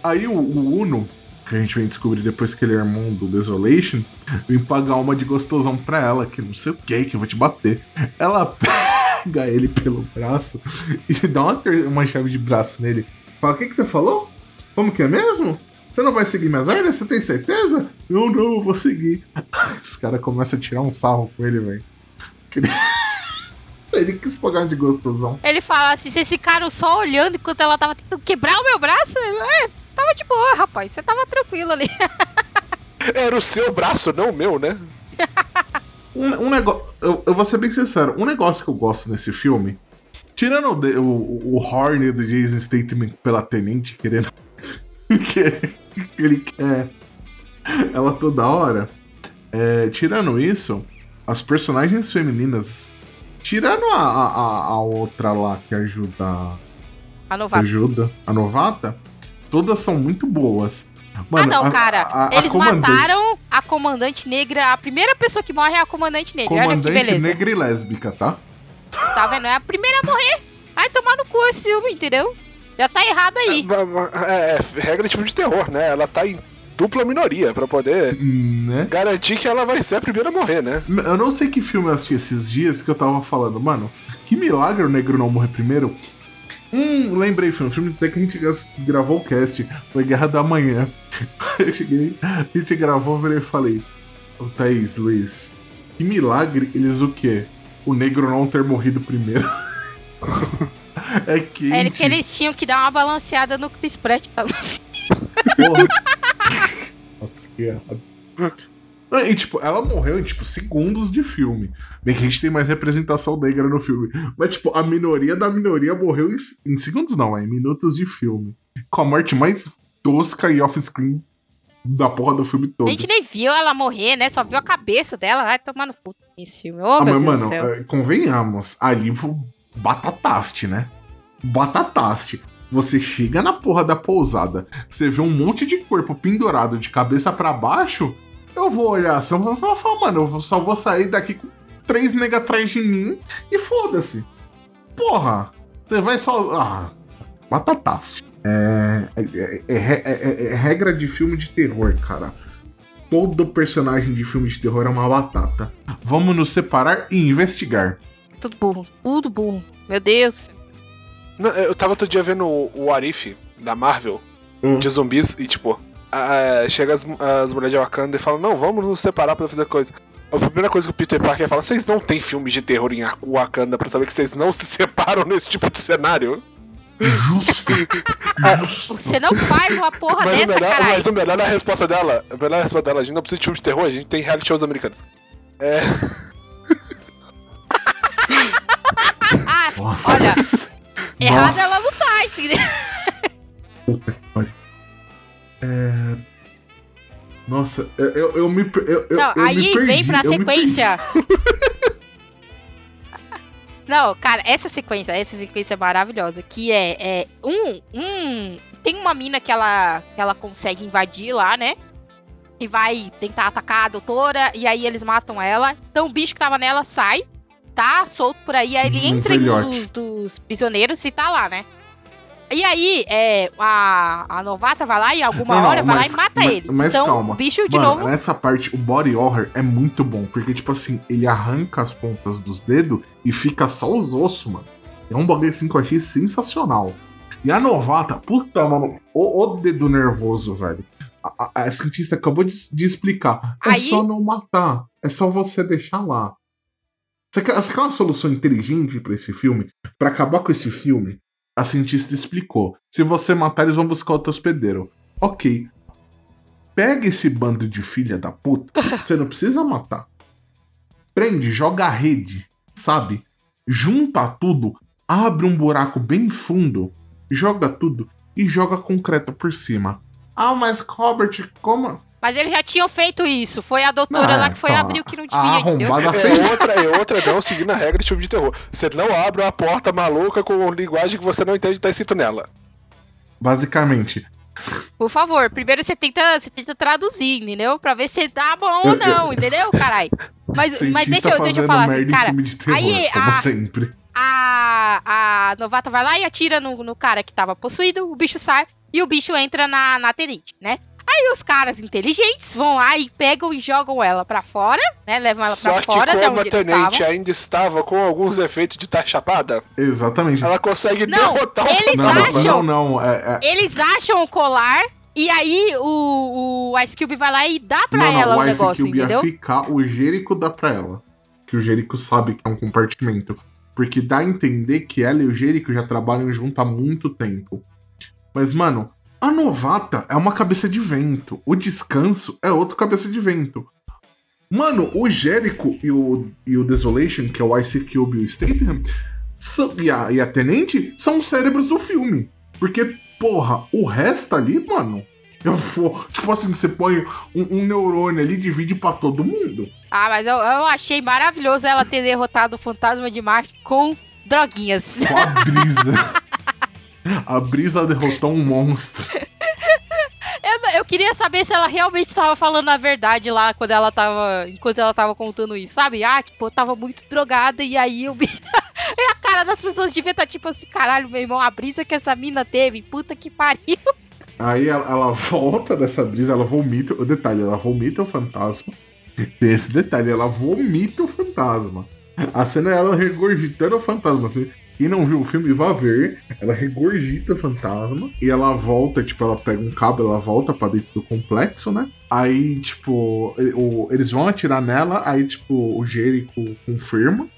Aí o, o Uno, que a gente vem descobrir depois que ele é irmão do Desolation, vem pagar uma de gostosão pra ela, que não sei o que, que eu vou te bater. Ela *laughs* pega ele pelo braço e dá uma, uma chave de braço nele. Fala, o que, que você falou? Como que é mesmo? Você não vai seguir minhas ordens? Você tem certeza? Não, não, eu vou seguir. *laughs* Os caras começam a tirar um sarro com ele, velho. Que- *laughs* Ele quis pagar de gostosão. Ele fala assim: vocês ficaram só olhando enquanto ela tava tentando quebrar o meu braço? Ele, É, tava de boa, rapaz. Você tava tranquilo ali. *laughs* Era o seu braço, não o meu, né? Um, um negócio. Eu, eu vou ser bem sincero, um negócio que eu gosto nesse filme. Tirando o, o, o horn do Jason Statham pela tenente querendo. *laughs* que, ele quer ela toda hora. É, tirando isso, as personagens femininas. Tirando a, a, a- outra lá que ajuda. A novata. ajuda, a novata, todas são muito boas. Mano, ah, não, a- cara. a- a eles comandante- mataram a comandante negra. A primeira pessoa que morre é a comandante negra. Olha que Comandante beleza. negra e lésbica, tá? Tá vendo? É a primeira a morrer. Vai tomar no cu esse filme, entendeu? Já tá errado aí. É, é, regra de filme de terror, né? Ela tá em dupla minoria pra poder Né? garantir que ela vai ser a primeira a morrer, né? Eu não sei que filme eu assisti esses dias que eu tava falando, mano, que milagre o negro não morrer primeiro. Hum, lembrei, foi um filme até que a gente gravou o cast, foi Guerra da Manhã. *laughs* Eu cheguei, a gente gravou, eu virei e falei, ô Thaís, Luiz, que milagre eles o quê? O negro não ter morrido primeiro. *laughs* *laughs* é quente. É que eles tinham que dar uma balanceada no Chris *laughs* Pratt. Porra. Nossa, que errado. E, tipo, ela morreu em, tipo, segundos de filme. Bem que a gente tem mais representação negra no filme. Mas, tipo, a minoria da minoria morreu em, em segundos, não, é em minutos de filme. Com a morte mais tosca e off-screen da porra do filme todo. A gente nem viu ela morrer, né? Só viu a cabeça dela. Vai tomar no cu esse filme. Ô, ah, meu mas, Deus mano, do céu. é, convenhamos, ali batataste, né? Batataste. Você chega na porra da pousada, você vê um monte de corpo pendurado de cabeça pra baixo, eu vou olhar assim, eu vou falar, mano, eu só vou sair daqui com três nega atrás de mim e foda-se. Porra, você vai só. Ah, batataste. É, é, é- é- é- é regra de filme de terror, cara. Todo personagem de filme de terror é uma batata. Vamos nos separar e investigar. Tudo burro. Tudo burro. Meu Deus. Não, Eu tava outro dia vendo o, o Arif da Marvel Hum. de zumbis e tipo, ah, chega as, as mulheres de Wakanda e falam, não, vamos nos separar pra fazer coisa. A primeira coisa que o Peter Parker fala, vocês não têm filmes de terror em Wakanda pra saber que vocês não se *laughs* separam nesse tipo de cenário? Justo. Justo. *laughs* Você não faz uma porra Mas dessa, melhor, caralho. mas o melhor da resposta dela, a melhor resposta dela, a gente não precisa de filme de terror, a gente tem reality shows americanos. É, *laughs* Nossa. Olha, errada ela não tá, entendeu? É... Nossa, eu, eu, me. Eu, eu, Não, eu me aí perdi, vem pra me sequência. *laughs* Não, cara, essa sequência, essa sequência é maravilhosa, que é, é um, um, tem uma mina que ela, que ela consegue invadir lá, né? E vai tentar atacar a doutora, e aí eles matam ela. Então o bicho que tava nela sai, tá solto por aí, aí ele Um entra em um filhote. dos, dos prisioneiros e tá lá, né? E aí, é, a, a novata vai lá e alguma Não, não, hora vai mas- lá e mata mas- ele. mas então calma. bicho de Mano, novo nessa parte, o body horror é muito bom. Porque, tipo assim, ele arranca as pontas dos dedos e fica só os ossos, mano. É um bagulho assim que eu achei sensacional. E a novata, puta, mano, o, o dedo nervoso, velho. A, a, a cientista acabou de, de explicar. É Aí- só não matar. É só você deixar lá. Você quer, você quer uma solução inteligente pra esse filme? Pra acabar com esse filme? A cientista explicou. Se você matar, eles vão buscar outro hospedeiro. Ok. Pega esse bando de filha da puta. *laughs* Você não precisa matar. Prende, joga a rede, sabe? Junta tudo, abre um buraco bem fundo, joga tudo e joga concreto por cima. Ah, mas Robert, como. Mas eles já tinham feito isso. Foi a doutora Ah, lá que foi tá. abrir o que não devia, entendeu? é outra, é outra não seguindo a regra de filme de terror. Você não abre uma porta maluca com linguagem que você não entende tá escrito nela. Basicamente. Por favor, primeiro você tenta, você tenta traduzir, entendeu? Pra ver se tá bom ou não, entendeu, caralho? Mas, *laughs* mas deixa, eu- deixa eu falar assim, cara. filme de terror, aí como a- sempre. A, a novata vai lá e atira no, no cara que tava possuído, o bicho sai e o bicho entra na, na tenente, né? Aí os caras inteligentes vão lá e pegam e jogam ela pra fora, né? Levam ela Só pra que fora de como onde a tenente ainda estava com alguns efeitos de estar chapada, Exatamente. ela consegue Não, derrotar eles Não, não, acham- não, não. É, é- Eles acham o colar e aí o, o Ice Cube vai lá e dá pra não, não, ela o, o Ice negócio, Cube ia entendeu? ficar, o Jericho dá pra ela. Que o Jericho sabe que é um compartimento. Porque dá a entender que ela e o Jericho já trabalham junto há muito tempo. Mas, mano, a novata é uma cabeça de vento. O descanso é outro cabeça de vento. Mano, o Jericho e o, e o Desolation, que é o Ice Cube e o Statham, são- e, a, e a Tenente, são os cérebros do filme. Porque, porra, o resto ali, mano, eu vou. Tipo assim, você põe um, um neurônio ali e divide pra todo mundo. Ah, mas eu, eu achei maravilhoso ela ter derrotado o fantasma de Marte com droguinhas. Com a brisa. *laughs* a brisa derrotou um monstro. *laughs* Eu, eu queria saber se ela realmente tava falando a verdade lá quando ela tava. Enquanto ela tava contando isso, sabe? Ah, tipo, eu tava muito drogada e aí eu. e *laughs* a cara das pessoas devia estar tipo assim, caralho, meu irmão, a brisa que essa mina teve, puta que pariu. Aí ela, ela volta dessa brisa, ela vomita. O detalhe, ela vomita o fantasma. Tem esse detalhe, ela vomita o fantasma. A cena é ela regurgitando o fantasma. Assim, quem não viu o filme, vá ver. Ela regurgita fantasma. E ela volta, tipo, ela pega um cabo, ela volta pra dentro do complexo, né? Aí, tipo, eles vão atirar nela. Aí, tipo, o Jericho confirma.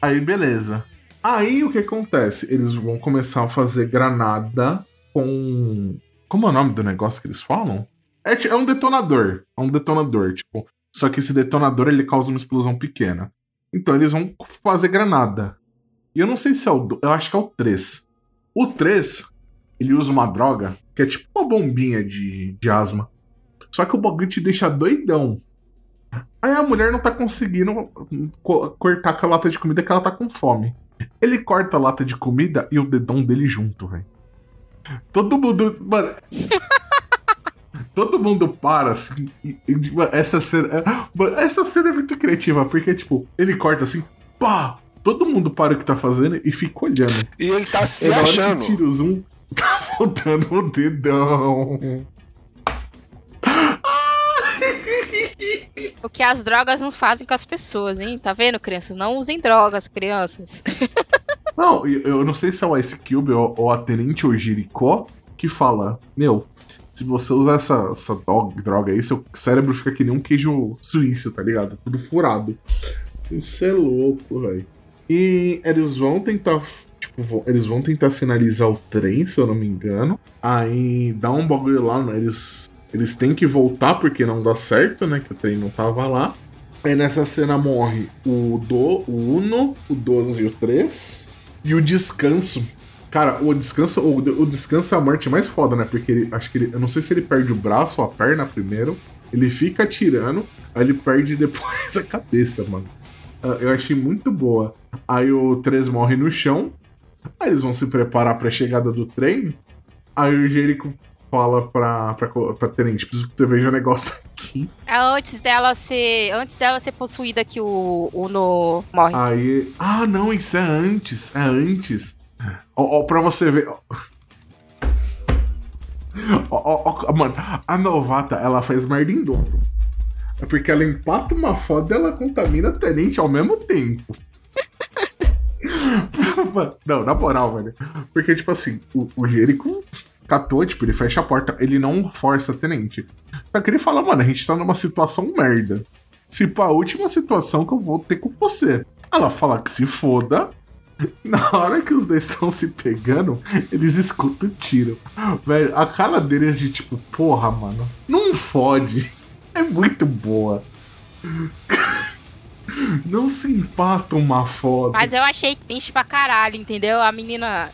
Aí, beleza. Aí o que acontece? Eles vão começar a fazer granada com. Como é o nome do negócio que eles falam? É, é um detonador. É um detonador, tipo. Só que esse detonador ele causa uma explosão pequena. Então eles vão fazer granada. E eu não sei se é o. Eu acho que é o 3. O 3, ele usa uma droga que é tipo uma bombinha de, de asma. Só que o bagulho te deixa doidão. Aí a mulher não tá conseguindo co- cortar com a lata de comida que ela tá com fome. Ele corta a lata de comida e o dedão dele junto, velho. Todo mundo. Mano. *laughs* todo mundo para, assim. E, e, essa cena. é- essa cena é muito criativa, porque, tipo, ele corta assim, pá! Todo mundo para o que tá fazendo e fica olhando. e ele tá se hora achando. que tira o zoom, *laughs* tá faltando o dedão. O que as drogas não fazem com as pessoas, hein? Tá vendo, crianças? Não usem drogas, crianças. *laughs* Não, eu não sei se é o Ice Cube ou, ou a Tenente ou Jericó que fala: Meu, se você usar essa, essa dog- droga aí, seu cérebro fica que nem um queijo suíço, tá ligado? Tudo furado. Isso é louco, velho. E eles vão tentar, tipo, vão- eles vão tentar sinalizar o trem, se eu não me engano. Aí dá um bagulho lá, né? Eles, eles têm que voltar porque não dá certo, né? Que o trem não tava lá. Aí nessa cena morre o Do, o Uno, o 12 e o 3. E o descanso. Cara, o descanso, o, o descanso é a morte mais foda, né? Porque ele, acho que ele. Eu não sei se ele perde o braço ou a perna primeiro. Ele fica atirando, aí ele perde *laughs* depois a cabeça, mano. Ah, Eu achei muito boa. Aí o 3 morre no chão. Aí eles vão se preparar pra chegada do trem. Aí o Jericho fala pra, pra, pra Tenente: preciso que você veja o negócio *laughs* aqui. É antes dela ser. Antes dela ser possuída que o Uno morre. Aí. Ah, não, isso é antes. É antes. Ó, ó, pra você ver. Ó, *laughs* ó, ó, ó, mano, a novata, ela faz merda em dobro. É porque ela empata uma foda e ela contamina a tenente ao mesmo tempo. *laughs* Não, na moral, velho. Porque, tipo assim, o, o Jericho catou, tipo, ele fecha a porta, ele não força a tenente. Só que ele fala, mano, a gente tá numa situação merda. Se pra última situação que eu vou ter com você. Ela fala que se foda. Na hora que os dois estão se pegando, eles escutam o tiro. Velho, a cara deles de tipo, porra, mano, não fode. É muito boa. Não se empata uma foda. Mas eu achei triste pra caralho, entendeu? A menina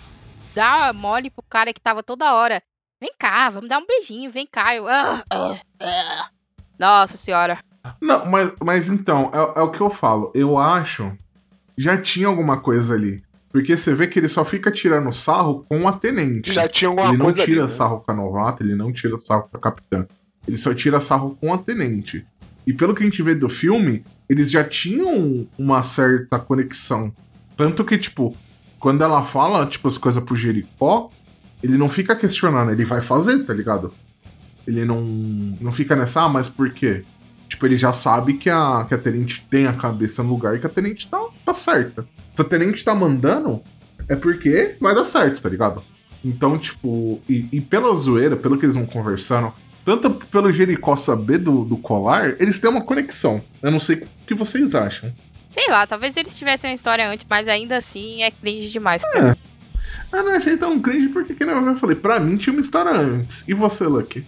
dá mole pro cara que tava toda hora. Vem cá, vamos dar um beijinho, vem cá. Eu, "Ah, ah, ah." Nossa senhora. Não, mas, mas então, é, é o que eu falo. Eu acho. Já tinha alguma coisa ali. Porque você vê que ele só fica tirando sarro com a tenente. Já tinha alguma ele não coisa tira ali, né? sarro com a novata, ele não tira sarro com a capitã. Ele só tira sarro com a tenente. E pelo que a gente vê do filme, eles já tinham uma certa conexão. Tanto que, tipo, quando ela fala, tipo, as coisas pro Jericó, ele não fica questionando, ele vai fazer, tá ligado? Ele não, não fica nessa, ah, mas por quê? Tipo, ele já sabe que a, que a tenente tem a cabeça no lugar e que a tenente tá, tá certa. Se a tenente tá mandando, é porque vai dar certo, tá ligado? Então, tipo, e, e pela zoeira, pelo que eles vão conversando, tanto pelo Jericó saber do, do colar, eles têm uma conexão. Eu não sei o que vocês acham. Sei lá, talvez eles tivessem uma história antes, mas ainda assim é cringe demais. Eu não achei tão cringe porque, que eu falei, pra mim tinha uma história antes. E você, Lucky?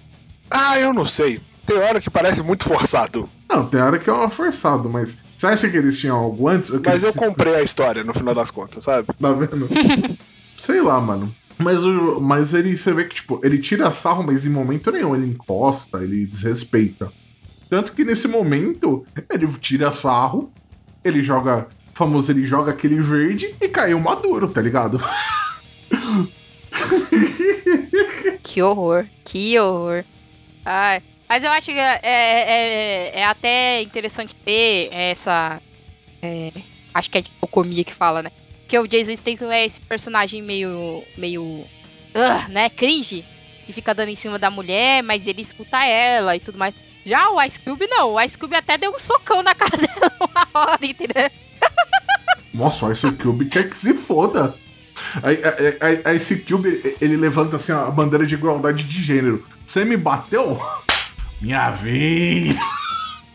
Ah, eu não sei. Tem hora que parece muito forçado. Não, tem hora que é forçado, mas você acha que eles tinham algo antes? Que Mas eu eles- comprei a história no final das contas, sabe? Tá vendo? *laughs* Sei lá, mano. Mas, mas ele, você vê que, tipo, ele tira sarro, mas em momento nenhum ele encosta, ele desrespeita. Tanto que nesse momento, ele tira sarro, ele joga. Famoso, ele joga aquele verde e caiu maduro, tá ligado? *laughs* Que horror, que horror. Ai, mas eu acho que é, é, é até interessante ver essa. é, acho que é de que fala, né? Porque o Jason Statham é esse personagem meio. meio. ah, né? Cringe. Que fica dando em cima da mulher, mas ele escuta ela e tudo mais. Já o Ice Cube, não. O Ice Cube até deu um socão na *laughs* cara dela uma hora, entendeu? Nossa, o Ice Cube quer que se foda. Aí, aí- aí- aí esse Cube, ele levanta assim a bandeira de igualdade de gênero. Você me bateu? Minha vez!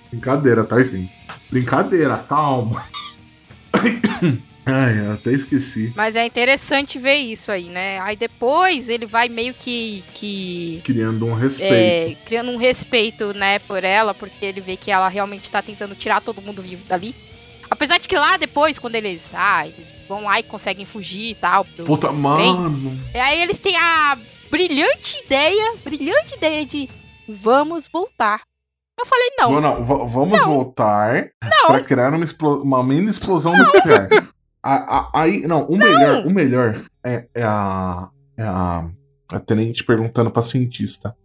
Brincadeira, tá, gente? Brincadeira, calma. Ai, eu até esqueci. Mas é interessante ver isso aí, né? Aí depois ele vai meio que. que Criando um respeito. é, criando um respeito, né, por ela, porque ele vê que ela realmente tá tentando tirar todo mundo vivo dali. Apesar de que lá depois, quando eles, ah, eles vão lá e conseguem fugir e tal. Puta, mano. E aí eles têm a brilhante ideia, brilhante ideia de vamos voltar. Eu falei, não, não, va- vamos voltar não, pra criar uma, uma mini explosão nuclear. *laughs* A- a- Aí, não, o melhor, o melhor é, é a, é a, a tenente perguntando pra cientista.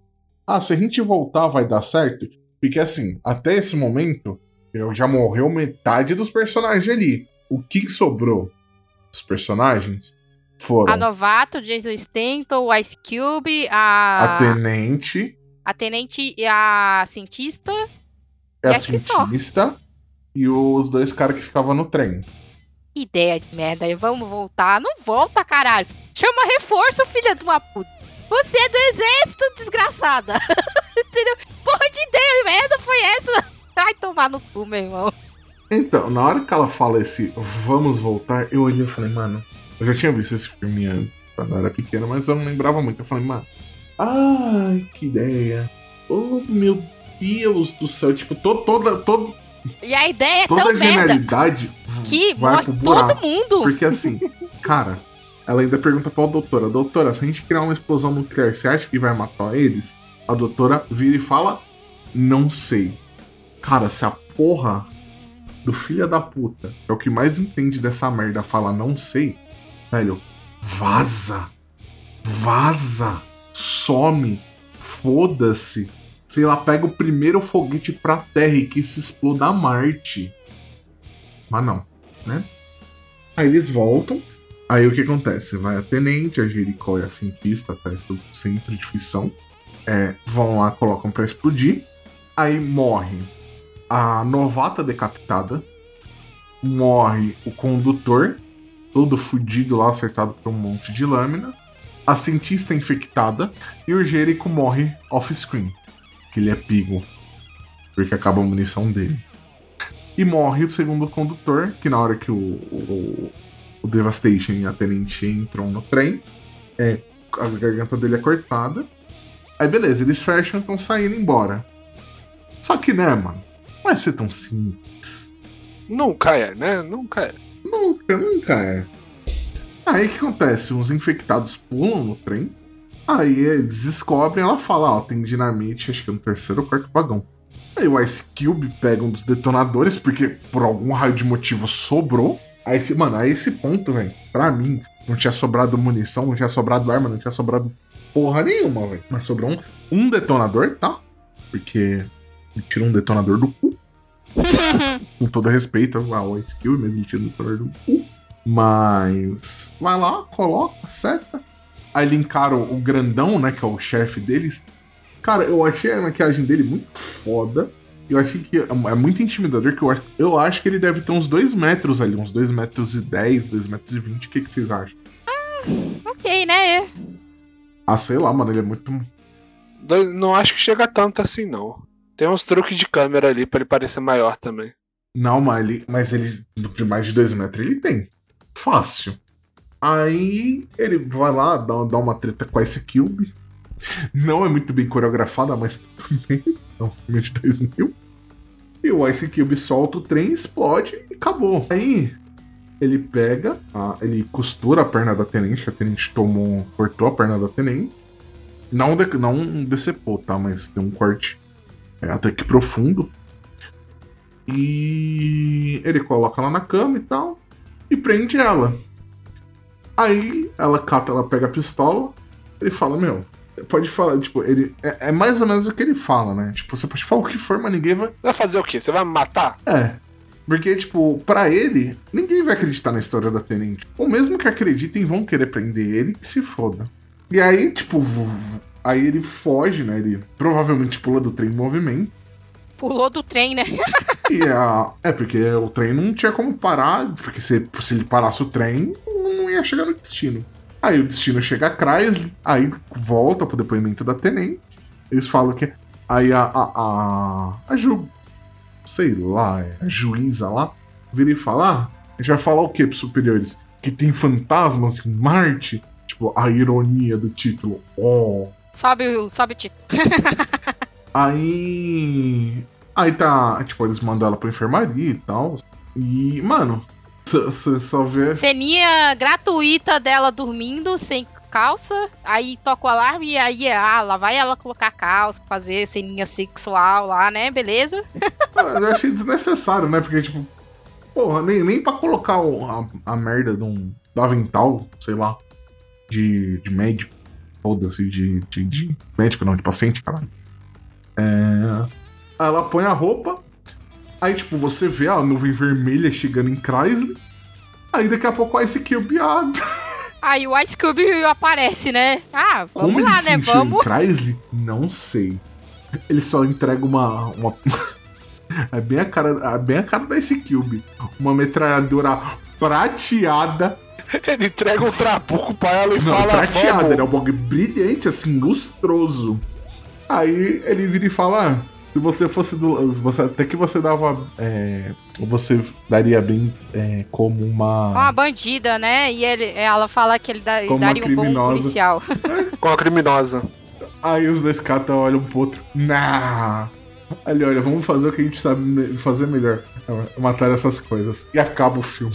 Ah, se a gente voltar vai dar certo? Porque assim, até esse momento, eu já morreu metade dos personagens ali. O que sobrou dos personagens foram a Novato, Jason Stanton, o Ice Cube, a, a tenente, a Tenente e a cientista. a que só. cientista e os dois caras que ficavam no trem. Ideia de merda, e vamos voltar. Não volta, caralho. Chama reforço, filha de uma puta. Você é do exército, desgraçada. *laughs* Entendeu? Porra de ideia de merda foi essa? Vai tomar no cu, meu irmão. Então, na hora que ela fala esse vamos voltar, eu olhei e falei, mano, Eu já tinha visto esse filme antes, quando eu era pequeno, mas eu não lembrava muito. Eu falei, mano, ai, que ideia. Oh, meu Deus do céu. Tipo, to, toda, todo, E a ideia é toda tão a merda genialidade que vai pro buraco. todo mundo. Porque assim, cara, ela ainda pergunta pra doutora: Doutora, se a gente criar uma explosão nuclear, você acha que vai matar eles? A doutora vira e fala: Não sei. Cara, se a porra do filho da puta, é o que mais entende dessa merda, fala não sei, velho, vaza. Vaza. Some. Foda-se. Sei lá, pega o primeiro foguete pra Terra e que se exploda a Marte. Mas não, né? Aí eles voltam. Aí o que acontece? Vai a tenente, a Jericó e a cientista atrás do centro de fissão. É, vão lá, colocam pra explodir. Aí morre a novata decapitada. Morre o condutor, todo fudido lá, acertado por um monte de lâmina. A cientista infectada. E o Jericho morre off-screen. Que ele é pigo. Porque acaba a munição dele. E morre o segundo condutor, que na hora que o, o, o Devastation e a Tenente entram no trem, é, a garganta dele é cortada. Aí beleza, eles fecham e estão saindo embora. Só que, né, mano? Não vai ser tão simples. Nunca é, né? Nunca é. Nunca, nunca é. Aí o que acontece? Uns infectados pulam no trem. Aí eles descobrem, ela fala, ó, tem dinamite, acho que é no terceiro ou quarto vagão. Aí o Ice Cube pega um dos detonadores, porque por algum raio de motivo sobrou. Aí esse, mano, a esse ponto, velho, pra mim, não tinha sobrado munição, não tinha sobrado arma, não tinha sobrado porra nenhuma, velho. Mas sobrou um, um detonador, tá? Porque ele tira um detonador do cu. *laughs* Com todo respeito ao Ice Cube, mas ele tira um detonador do cu. Mas vai lá, coloca, seta. Aí encara o grandão, né? Que é o chefe deles. Cara, eu achei a maquiagem dele muito foda. Eu achei que é é muito intimidador, que eu, acho- eu acho que ele deve ter uns 2 metros ali, uns 2 metros e 10, 2 metros e 20. O que, que vocês acham? ok, né? Ah, sei lá, mano, ele é muito. Dois- Não acho que chega tanto assim, não. Tem uns truques de câmera ali pra ele parecer maior também. Não, mas ele, mas ele de mais de 2 metros ele tem. Fácil. Aí ele vai lá, dá, dá uma treta com esse Cube. Não é muito bem coreografada, mas também é um filme de 2000. E o Ice Cube solta o trem, explode e acabou. Aí ele pega, a- ele costura a perna da tenente, a tenente tomou, cortou a perna da tenente. Não, de, não decepou, tá? Mas tem um corte é, até que profundo. E ele coloca ela na cama e tal. E prende ela. Aí ela cata, ela pega a pistola. Ele fala, meu, pode falar, tipo, ele. É, é mais ou menos o que ele fala, né? Tipo, você pode falar o que for, mas ninguém vai. Vai fazer o quê? Você vai me matar? É. Porque, tipo, pra ele, ninguém vai acreditar na história da Tenente. Ou mesmo que acreditem, vão querer prender ele e se foda. E aí, tipo, aí ele foge, né? Ele provavelmente pula do trem em movimento. Pulou do trem, né? E a. É, porque o trem não tinha como parar, porque se, se ele parasse o trem, não ia chegar no destino. Aí o destino chega a Chrysler, aí volta pro depoimento da Tenente. Eles falam que. Aí a. A, a, a Ju. Sei lá, é, a juíza lá, vira e fala: ah, a gente vai falar o quê pros superiores? Que tem fantasmas em Marte? Tipo, a ironia do título. Oh. Sobe, o- sobe o título. *laughs* Aí. Aí tá. Tipo, eles mandam ela pra enfermaria e tal. E, mano, você só vê. Ceninha gratuita dela dormindo, sem calça. Aí toca o alarme e aí, ah, lá vai ela colocar calça, fazer ceninha sexual lá, né? Beleza? *laughs* Eu achei desnecessário, né? Porque, tipo, porra, nem, nem pra colocar a, a merda de um do avental, sei lá, de, de médico. Foda-se, de, de, de médico, não, de paciente, caralho. É. Aí ela põe a roupa. Aí, tipo, você vê a nuvem vermelha chegando em Chrysler. Aí daqui a pouco a Ice Cube abre. *laughs* Aí o Ice Cube aparece, né? Ah, vamos Como ele lá, se né? Vamos. em Chrysler? Não sei. Ele só entrega uma. uma... *laughs* é bem a, cara, é bem a cara da Ice Cube. Uma metralhadora prateada. *laughs* Ele entrega um trabuco pra ela e Não, fala. prateada, "Vamos." era um bagulho brilhante, assim, lustroso. Aí ele vira e fala: "Ah, Se você fosse do. Você, até que você dava. é, você daria bem é, como uma. Uma bandida, né? E ele, ela fala que ele dá- Como uma daria um bom criminosa. policial. *laughs* Com a criminosa. Aí os dois catas olham um pro outro. Nah! Ali, olha, vamos fazer o que a gente sabe fazer melhor. Matar essas coisas. E acaba o filme.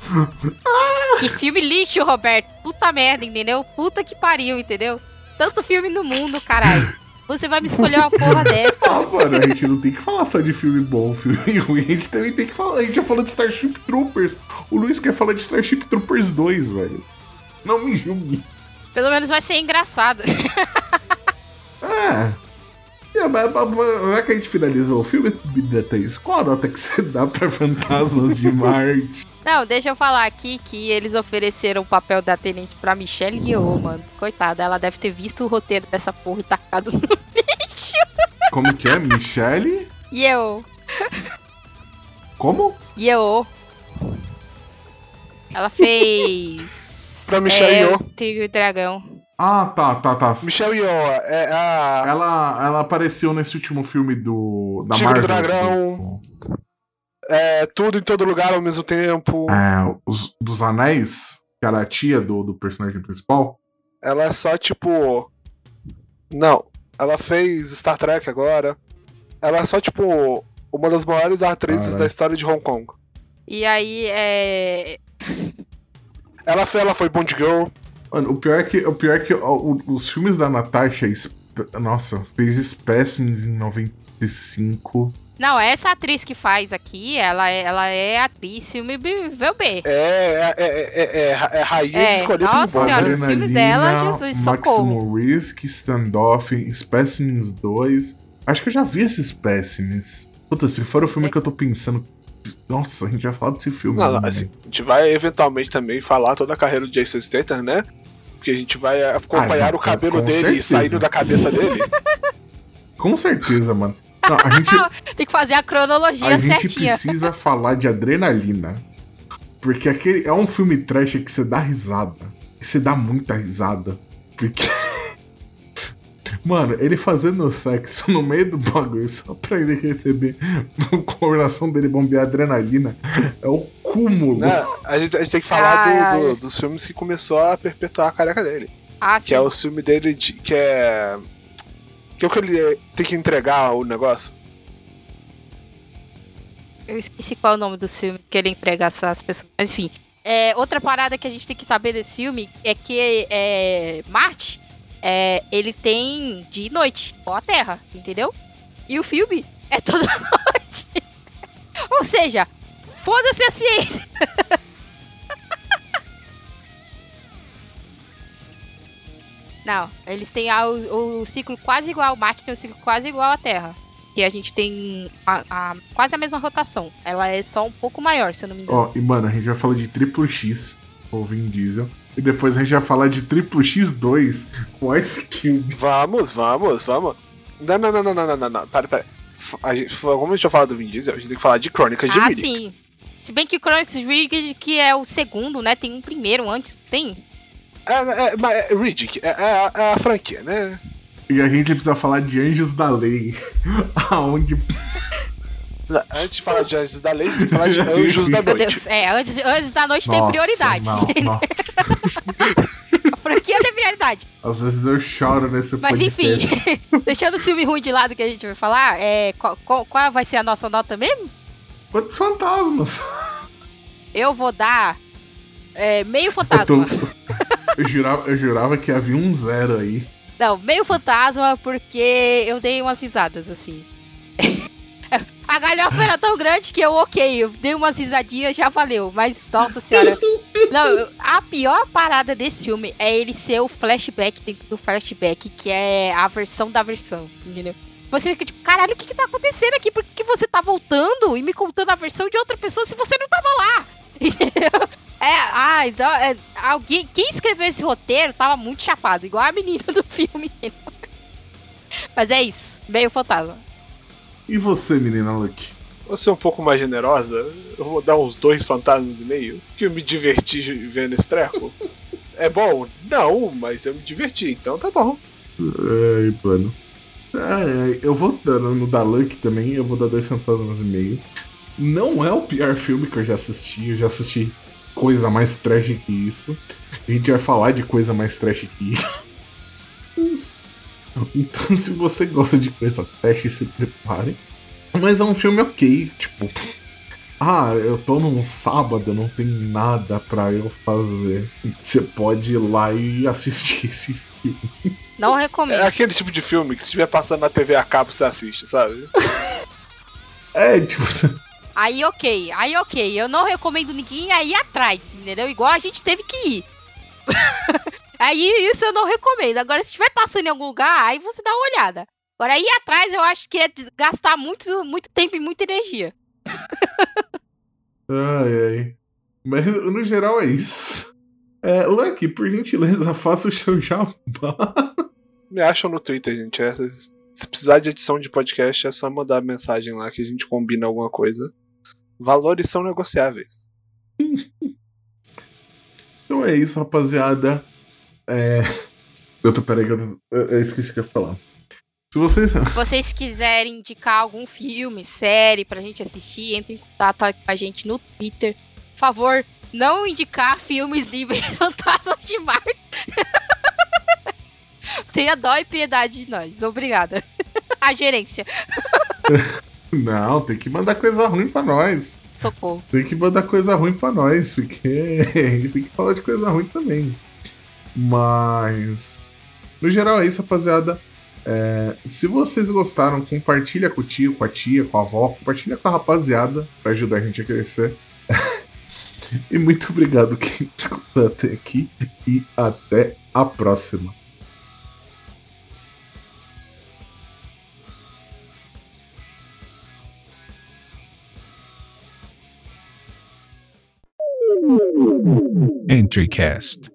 *laughs* que filme lixo, Roberto. Puta merda, entendeu? Puta que pariu, entendeu? Tanto filme no mundo, caralho. Você vai me escolher uma porra *laughs* dessa. Ah, mano, a gente não tem que falar só de filme bom, filme *laughs* ruim. A gente também tem que falar. A gente já falou de Starship Troopers. O Luiz quer falar de Starship Troopers 2, velho. Não me julgue. Pelo menos vai ser engraçado. *laughs* É. É, mas, mas, que a gente finalizou o filme, Thaís, qual a nota que você dá pra Fantasmas de Marte? Não, deixa eu falar aqui que eles ofereceram o papel da tenente pra Michelle Yeoh, mano. Coitada, ela deve ter visto o roteiro dessa porra e tacado no *laughs* lixo. Como que é? Michelle? Yeoh. Como? Yeoh. Ela fez... *laughs* Pra Michelle é, Yeoh. Tigre e Dragão. Ah, tá, tá, tá. Michelle Yeoh é a. Ela, ela apareceu nesse último filme do. Da Tigre Marvel. Dragão. É tudo em todo lugar ao mesmo tempo. É, os, dos Anéis, que era a tia do, do personagem principal. Ela é só tipo. Não, ela fez Star Trek agora. Ela é só tipo uma das maiores atrizes Caralho. da história de Hong Kong. E aí, é... Ela foi, ela foi Bond Girl. Mano, o pior é que, o pior é que ó, o- os filmes da Natasha, nossa, fez Specimens em 95. Não, essa atriz que faz aqui, ela é, ela é atriz filme B- VB. É, é, é, é, é, é rainha É, de escolher nossa filme bom, senhora, né? os filmes dela, Jesus, socorro. Maximum Risk, Standoff, Specimens 2. Acho que eu já vi esses Specimens. Puta, se for o filme É. que eu tô pensando. Nossa, a gente vai falar desse filme. Não, não, né? assim, a gente vai eventualmente também falar toda a carreira do Jason Statham, né? Porque a gente vai acompanhar Ah, o cabelo dele certeza. saindo da cabeça dele. Com certeza, mano. Não, a gente, *laughs* Tem que fazer a cronologia a gente certinha. precisa falar de adrenalina. Porque aquele é um filme trash que você dá risada. E você dá muita risada. Porque. *laughs* Mano, ele fazendo sexo no meio do bagulho só pra ele receber a coordenação dele bombear adrenalina é o cúmulo. né? a, gente, a gente tem que falar Ai, do- do- dos filmes que começou a perpetuar a careca dele. Ah, Que é sim. o filme dele de, que é. Que é o que ele tem que entregar o negócio. Eu esqueci qual é o nome do filme que ele entrega essas pessoas. Mas enfim. É, outra parada que a gente tem que saber desse filme é que é, Marte, é, ele tem dia e noite, com a Terra, entendeu? E o filme é toda *laughs* noite. Ou seja, foda-se a ciência. *laughs* Não, eles têm a- o, o ciclo quase igual, o Marte tem um ciclo quase igual à Terra. Que a gente tem a- a- quase a mesma rotação. Ela é só um pouco maior, se eu não me engano. Ó, e mano, a gente vai falar de Triple X com o Vin Diesel. E depois a gente vai falar de Triple X2 com Ice Cube. Vamos, vamos, vamos. Não, não, não, não, não, não, não, não. Pera, pera. A gente, como a gente vai falar do Vin Diesel, a gente tem que falar de Crônicas de ah, Riddick. sim. Se bem que o Chronicles Riddick, que é o segundo, né? Tem um primeiro antes, tem? É, é, mas é, Riddick, é, é a- é a franquia, né? E a gente precisa falar de Anjos da Lei. *laughs* Aonde. Antes de falar de Anjos da Lei, a gente tem que falar de *laughs* Anjos da Meu Noite. Deus, é, antes, antes da noite tem Nossa, prioridade. não, *laughs* nossa. A franquia tem prioridade. Às vezes eu choro nesse Mas podcast. enfim, deixando o filme ruim de lado que a gente vai falar, é, qual, qual- qual vai ser a nossa nota mesmo? Quantos fantasmas? Eu vou dar é, meio Eu, fantasma. tô- eu, jurava, eu jurava que havia um zero aí. Não, meio fantasma porque eu dei umas risadas, assim. *laughs* A galhofa era tão grande que eu, ok, eu dei umas risadinhas, já valeu. Mas, nossa senhora. *laughs* Não, a pior parada desse filme é ele ser o flashback dentro do flashback, que é a versão da versão, entendeu? Você fica tipo, caralho, o que que tá acontecendo aqui? Por que, que você tá voltando e me contando a versão de outra pessoa se você não tava lá? Entendeu? *laughs* É, ah, então, é, alguém, quem escreveu esse roteiro tava muito chapado, igual a menina do filme. *laughs* Mas é isso, meio fantasma. E você, menina Luke? Vou ser um pouco mais generosa, eu vou dar uns dois fantasmas e meio, que eu me diverti vendo esse treco. É bom? Não, mas eu me diverti, então tá bom. Ai, mano. É, eu vou dando no da Luck também, eu vou dar dois fantasmas e meio. Não é o pior filme que eu já assisti, eu já assisti coisa mais trash que isso. A gente vai falar de coisa mais trash que isso. Então, se você gosta de coisa trash, se prepare. Mas é um filme ok, tipo. Ah, eu tô num sábado, não tem nada pra eu fazer. Você pode ir lá e assistir *laughs* esse filme. Não recomendo. É aquele tipo de filme que se estiver passando na TV a cabo, você assiste, sabe? *laughs* É, tipo. Aí ok, aí ok. Eu não recomendo ninguém aí atrás, entendeu? Igual a gente teve que ir. *laughs* aí isso eu não recomendo. Agora, se estiver passando em algum lugar, aí você dá uma olhada. Agora, aí atrás eu acho que é gastar muito, muito tempo e muita energia. *laughs* Ai, ai. Mas no geral é isso. É, Lucky, por gentileza, *laughs* faça o seu jabá. Me acham no Twitter, gente. É, se precisar de edição de podcast, é só mandar mensagem lá que a gente combina alguma coisa. Valores são negociáveis. *laughs* Então é isso, rapaziada. É. *laughs* Eu tô, peraí, que eu, eu, esqueci o que eu ia falar. Se vocês. Se vocês quiserem indicar algum filme, série pra gente assistir, entre em contato com a gente no Twitter. Por favor, não indicar filmes livres *laughs* fantasmas de Marte. Tenha dó e piedade de nós. Obrigada. A gerência. Não, tem que mandar coisa ruim pra nós. Socorro. Tem que mandar coisa ruim pra nós, porque *laughs* a gente tem que falar de coisa ruim também. Mas. No geral é isso, rapaziada. É, se vocês gostaram, compartilha com o tio, com a tia, com a avó, compartilha com a rapaziada pra ajudar a gente a crescer. *laughs* e muito obrigado quem escutou até aqui e até a próxima. EntryCast.